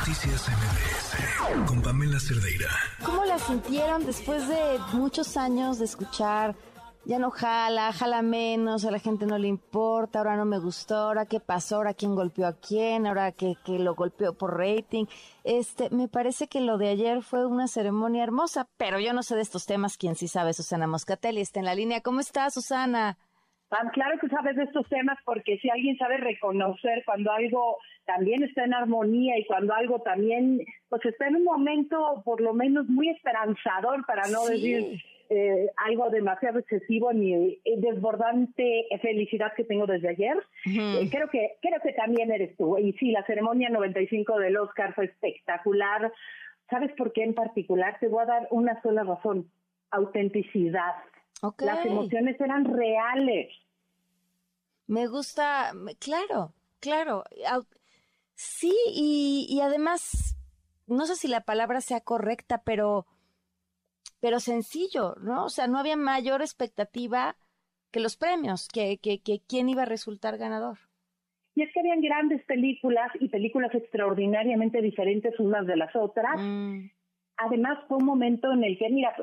Noticias MBS con Pamela Cerdeira. ¿Cómo la sintieron después de muchos años de escuchar? Ya no jala, jala menos, a la gente no le importa, ahora no me gustó, ahora qué pasó, ahora quién golpeó a quién, ahora que, que lo golpeó por rating. Este, me parece que lo de ayer fue una ceremonia hermosa, pero yo no sé de estos temas, quién sí sabe, Susana Moscatelli está en la línea. ¿Cómo está, Susana? Claro que sabes de estos temas porque si alguien sabe reconocer cuando algo también está en armonía y cuando algo también pues está en un momento por lo menos muy esperanzador para no decir eh, algo demasiado excesivo ni eh, desbordante felicidad que tengo desde ayer. Eh, creo que creo que también eres tú. Y sí, la ceremonia 95 del Oscar fue espectacular. ¿Sabes por qué en particular? Te voy a dar una sola razón. Autenticidad. Las emociones eran reales. Me gusta, claro, claro. Sí, y, y además, no sé si la palabra sea correcta, pero, pero sencillo, ¿no? O sea, no había mayor expectativa que los premios, que, que, que quién iba a resultar ganador. Y es que habían grandes películas y películas extraordinariamente diferentes unas de las otras. Mm. Además, fue un momento en el que, mira,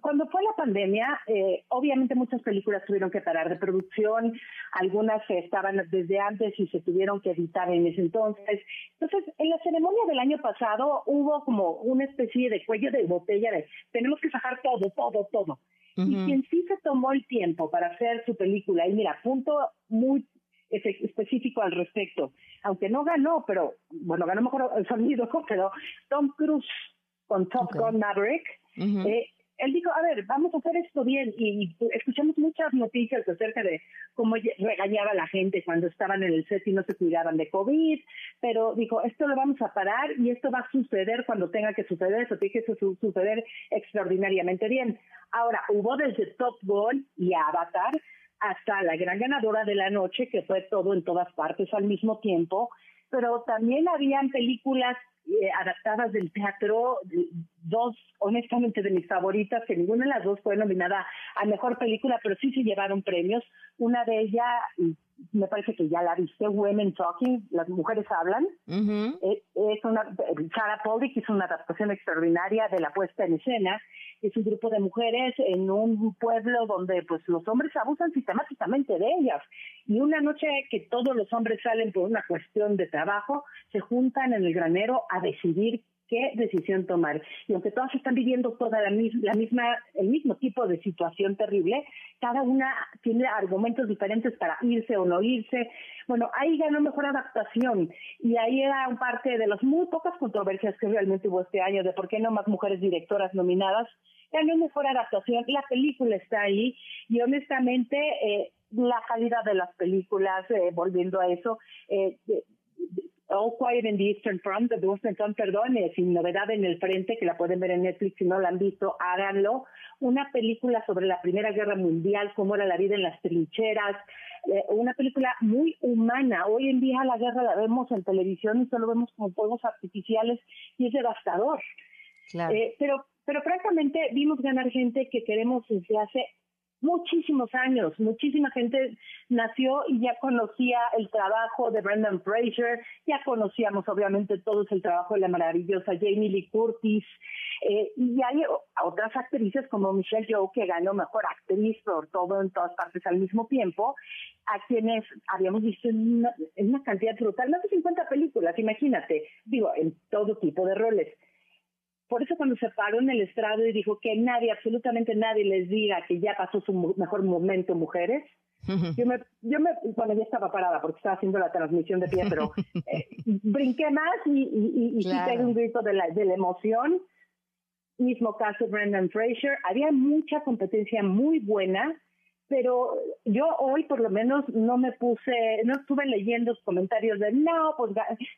cuando fue la pandemia, eh, obviamente muchas películas tuvieron que parar de producción, algunas estaban desde antes y se tuvieron que editar en ese entonces. Entonces, en la ceremonia del año pasado hubo como una especie de cuello de botella de tenemos que sacar todo, todo, todo. Y quien sí se tomó el tiempo para hacer su película, y mira, punto muy específico al respecto, aunque no ganó, pero bueno, ganó mejor el sonido, pero Tom Cruise con Top Gun Maverick, eh, él dijo, a ver, vamos a hacer esto bien. Y, escuchamos muchas noticias acerca de cómo regañaba la gente cuando estaban en el set y no se cuidaban de COVID, pero dijo, esto lo vamos a parar y esto va a suceder cuando tenga que suceder, eso tiene que suceder extraordinariamente bien. Ahora, hubo desde Top Gun y Avatar hasta la gran ganadora de la noche, que fue todo en todas partes al mismo tiempo, pero también habían películas eh, adaptadas del teatro, dos honestamente de mis favoritas, que ninguna de las dos fue nominada a mejor película, pero sí se llevaron premios. Una de ellas, me parece que ya la viste, Women Talking, las mujeres hablan. Eh, es una, Sarah Pollock hizo una adaptación extraordinaria de la puesta en escena. Es un grupo de mujeres en un pueblo donde pues los hombres abusan sistemáticamente de ellas. Y una noche que todos los hombres salen por una cuestión de trabajo, se juntan en el granero a decidir qué decisión tomar. Y aunque todas están viviendo toda la, la, misma, el mismo tipo de situación terrible, cada una tiene argumentos diferentes para irse o no irse. Bueno, ahí ganó mejor adaptación y ahí era parte de las muy pocas controversias que realmente hubo este año de por qué no más mujeres directoras nominadas. Ganó mejor adaptación, la película está ahí y honestamente eh, la calidad de las películas, eh, volviendo a eso, eh, All Quiet in the Eastern Front, de Front, perdón, sin novedad en el frente, que la pueden ver en Netflix si no la han visto, háganlo. Una película sobre la Primera Guerra Mundial, cómo era la vida en las trincheras, eh, una película muy humana. Hoy en día la guerra la vemos en televisión y solo vemos como fuegos artificiales y es devastador. Eh, pero, pero francamente vimos ganar gente que queremos desde hace muchísimos años, muchísima gente nació y ya conocía el trabajo de Brendan Fraser, ya conocíamos obviamente todos el trabajo de la maravillosa Jamie Lee Curtis, eh, y hay otras actrices como Michelle Yeoh que ganó mejor actriz por todo en todas partes al mismo tiempo, a quienes habíamos visto en una, en una cantidad brutal, más de 50 películas, imagínate, digo, en todo tipo de roles. Por eso cuando se paró en el estrado y dijo que nadie, absolutamente nadie les diga que ya pasó su mejor momento mujeres, yo me, yo me, bueno, ya estaba parada porque estaba haciendo la transmisión de pie, pero eh, brinqué más y, y, y, un grito de la, de la emoción. Mismo caso Brendan Fraser. Había mucha competencia muy buena, pero yo hoy por lo menos no me puse, no estuve leyendo comentarios de no, pues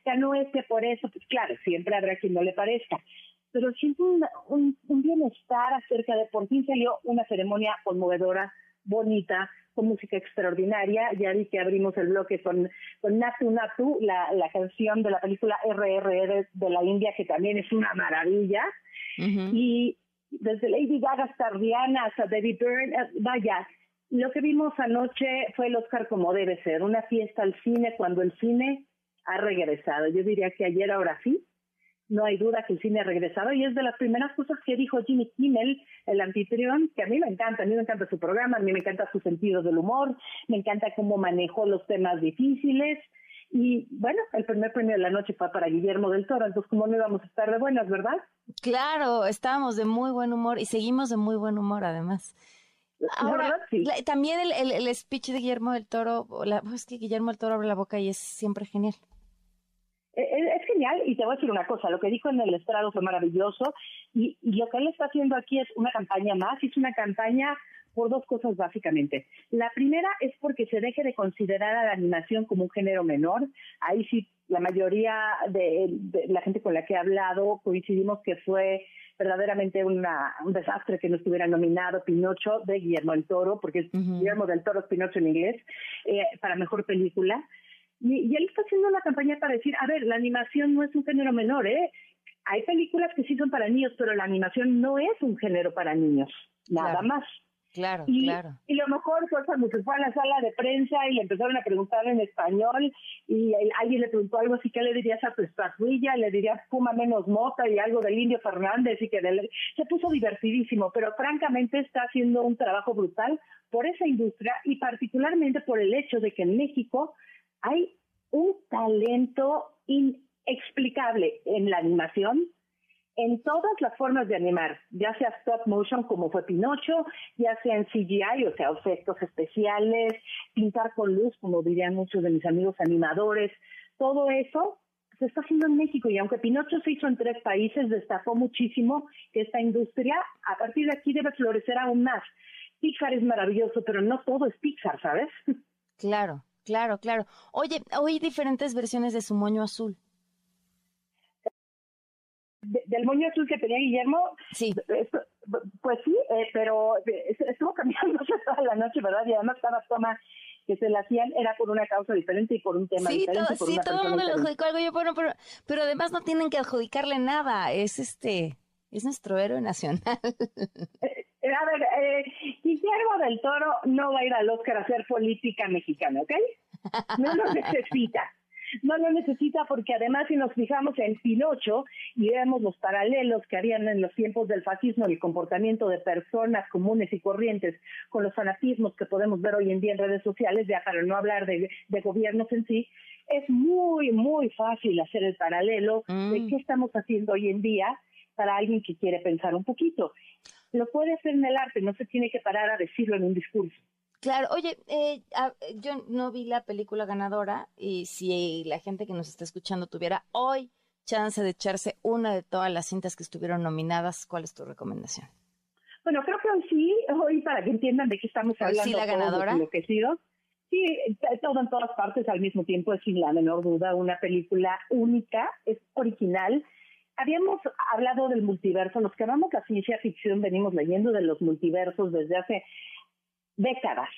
ganó este por eso, pues claro, siempre habrá quien no le parezca pero siento un, bienestar acerca de por fin salió una ceremonia conmovedora, bonita, con música extraordinaria. Ya vi que abrimos el bloque con, con Natu Natu, la, la canción de la película RRR de la India, que también es una maravilla. Y desde Lady Gaga hasta Rihanna, hasta David Byrne, eh, vaya, lo que vimos anoche fue el Oscar como debe ser, una fiesta al cine cuando el cine ha regresado. Yo diría que ayer, ahora sí, no hay duda que el cine ha regresado y es de las primeras cosas que dijo Jimmy Kimmel, el anfitrión, que a mí me encanta, a mí me encanta su programa, a mí me encanta su sentido del humor, me encanta cómo manejó los temas difíciles y bueno, el primer premio de la noche fue para Guillermo del Toro, entonces como no íbamos a estar de buenas, ¿verdad? Claro, estábamos de muy buen humor y seguimos de muy buen humor además. Ahora, también el, el, speech de Guillermo del Toro, la, es que Guillermo del Toro abre la boca y es siempre genial. Genial y te voy a decir una cosa, lo que dijo en el estrado fue maravilloso y, lo que él está haciendo aquí es una campaña más, es una campaña por dos cosas básicamente. La primera es porque se deje de considerar a la animación como un género menor. Ahí sí, la mayoría de, la gente con la que he hablado coincidimos que fue verdaderamente una, un desastre que no estuviera nominado Pinocho de Guillermo del Toro, porque es Guillermo del Toro es Pinocho en inglés, eh, para mejor película. Y, él está haciendo una campaña para decir, a ver, la animación no es un género menor, ¿eh? Hay películas que sí son para niños, pero la animación no es un género para niños, nada más. Claro, y, claro. Y lo mejor fue cuando se fue a la sala de prensa y le empezaron a preguntar en español y alguien le preguntó algo así, ¿qué le dirías a tu estatuilla? Le dirías fuma menos mota y algo del Indio Fernández y que se puso divertidísimo, pero francamente está haciendo un trabajo brutal por esa industria y particularmente por el hecho de que en México hay un talento inexplicable en la animación, en todas las formas de animar, ya sea stop motion como fue Pinocho, ya sea en CGI, o sea, efectos especiales, pintar con luz, como dirían muchos de mis amigos animadores, todo eso se está haciendo en México y aunque Pinocho se hizo en tres países, destacó muchísimo que esta industria a partir de aquí debe florecer aún más. Pixar es maravilloso, pero no todo es Pixar, ¿sabes? Claro, Claro, claro. Oye, hay diferentes versiones de su moño azul. del moño azul que tenía Guillermo, sí. pues sí, eh, pero estuvo cambiando toda la noche, ¿verdad? Y además cada toma que se la hacían era por una causa diferente y por un tema diferente. sí, todo el mundo le adjudicó algo. Yo, bueno, pero, pero además no tienen que adjudicarle nada. Es este, es nuestro héroe nacional. Eh, a ver, eh, Guillermo del Toro no va a ir al Oscar a hacer política mexicana, ¿ok? No lo necesita. No lo necesita porque además si nos fijamos en Pinocho y vemos los paralelos que habían en los tiempos del fascismo y el comportamiento de personas comunes y corrientes con los fanatismos que podemos ver hoy en día en redes sociales, ya para no hablar de, gobiernos en sí, es muy, muy fácil hacer el paralelo de mm. qué estamos haciendo hoy en día para alguien que quiere pensar un poquito lo puede hacer en el arte, no se tiene que parar a decirlo en un discurso. Claro, oye, eh, yo no vi la película ganadora y si la gente que nos está escuchando tuviera hoy chance de echarse una de todas las cintas que estuvieron nominadas, ¿cuál es tu recomendación? Bueno, creo que hoy sí, hoy para que entiendan de qué estamos hablando. sí la ganadora? Sí, todo en todas partes al mismo tiempo es sin la menor duda una película única, es original, habíamos hablado del multiverso, los que amamos la ciencia ficción venimos leyendo de los multiversos desde hace décadas,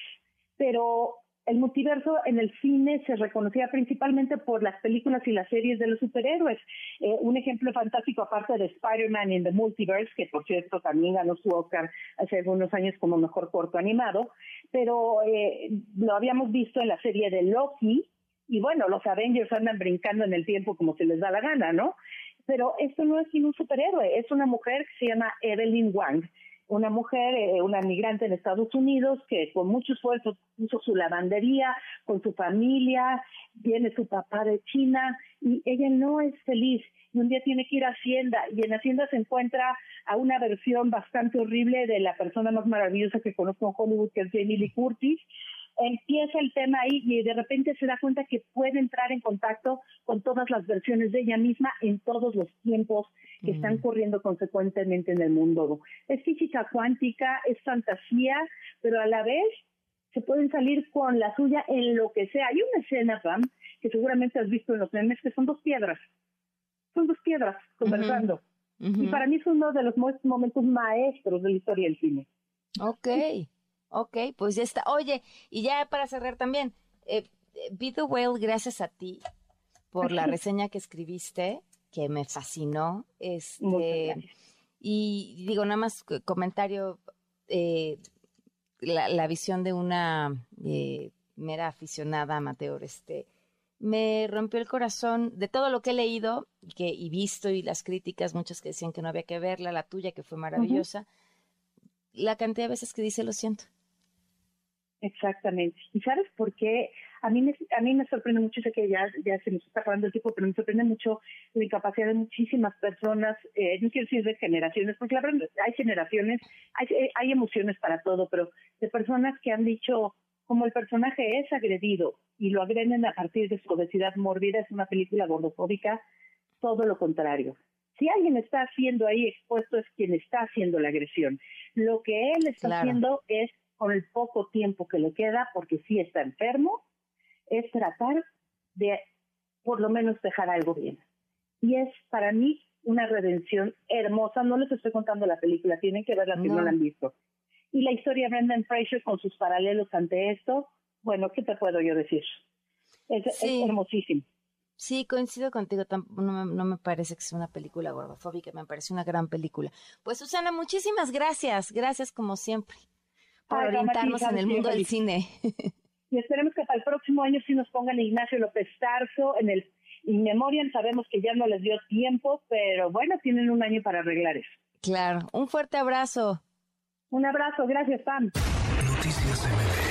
pero el multiverso en el cine se reconocía principalmente por las películas y las series de los superhéroes. Eh, un ejemplo fantástico aparte de Spider-Man in the Multiverse, que por cierto también ganó su Oscar hace algunos años como mejor corto animado, pero eh, lo habíamos visto en la serie de Loki, y bueno, los Avengers andan brincando en el tiempo como se les da la gana, ¿no? Pero esto no es sino un superhéroe, es una mujer que se llama Evelyn Wang, una mujer, eh, una migrante en Estados Unidos que con mucho esfuerzo puso su lavandería con su familia, viene su papá de China y ella no es feliz y un día tiene que ir a Hacienda y en Hacienda se encuentra a una versión bastante horrible de la persona más maravillosa que conozco en Hollywood que es Jamie Lee Curtis empieza el tema ahí y de repente se da cuenta que puede entrar en contacto con todas las versiones de ella misma en todos los tiempos que mm. están corriendo consecuentemente en el mundo. Es física cuántica, es fantasía, pero a la vez se pueden salir con la suya en lo que sea. Hay una escena, Pam, que seguramente has visto en los memes, que son dos piedras. Son dos piedras conversando. Y para mí es uno de los momentos maestros de la historia del cine. Ok. Ok, pues ya está. Oye, y ya para cerrar también, eh, Be the Whale, gracias a ti por la reseña que escribiste, que me fascinó. Este, y digo, nada más comentario, eh, la, visión de una eh, mera aficionada amateur, este, me rompió el corazón de todo lo que he leído y, que, y visto y las críticas, muchos que decían que no había que verla, la tuya que fue maravillosa, la cantidad de veces que dice lo siento. Exactamente. ¿Y sabes por qué? A mí me, a mí me sorprende mucho, sé que ya, ya se nos está acabando el tiempo, pero me sorprende mucho la incapacidad de muchísimas personas, eh, no quiero decir de generaciones, porque la verdad hay generaciones, hay, hay emociones para todo, pero de personas que han dicho, como el personaje es agredido y lo agreden a partir de su obesidad mórbida, es una película gordofóbica, todo lo contrario. Si alguien está siendo ahí expuesto es quien está haciendo la agresión. Lo que él está haciendo es, con el poco tiempo que le queda, porque sí está enfermo, es tratar de por lo menos dejar algo bien. Y es para mí una redención hermosa. No les estoy contando la película, tienen que verla si no la han visto. Y la historia de Brendan Fraser con sus paralelos ante esto, bueno, ¿qué te puedo yo decir? Es, hermosísimo. Sí, coincido contigo, no me, no me, parece que sea una película gordofóbica, me parece una gran película. Pues Susana, muchísimas gracias, gracias como siempre por orientarnos en el mundo del cine. Y esperemos que para el próximo año sí nos pongan Ignacio López Tarso en el In Memoriam, sabemos que ya no les dio tiempo, pero bueno, tienen un año para arreglar eso. Claro, un fuerte abrazo. Un abrazo, gracias, Pam. Noticias MBS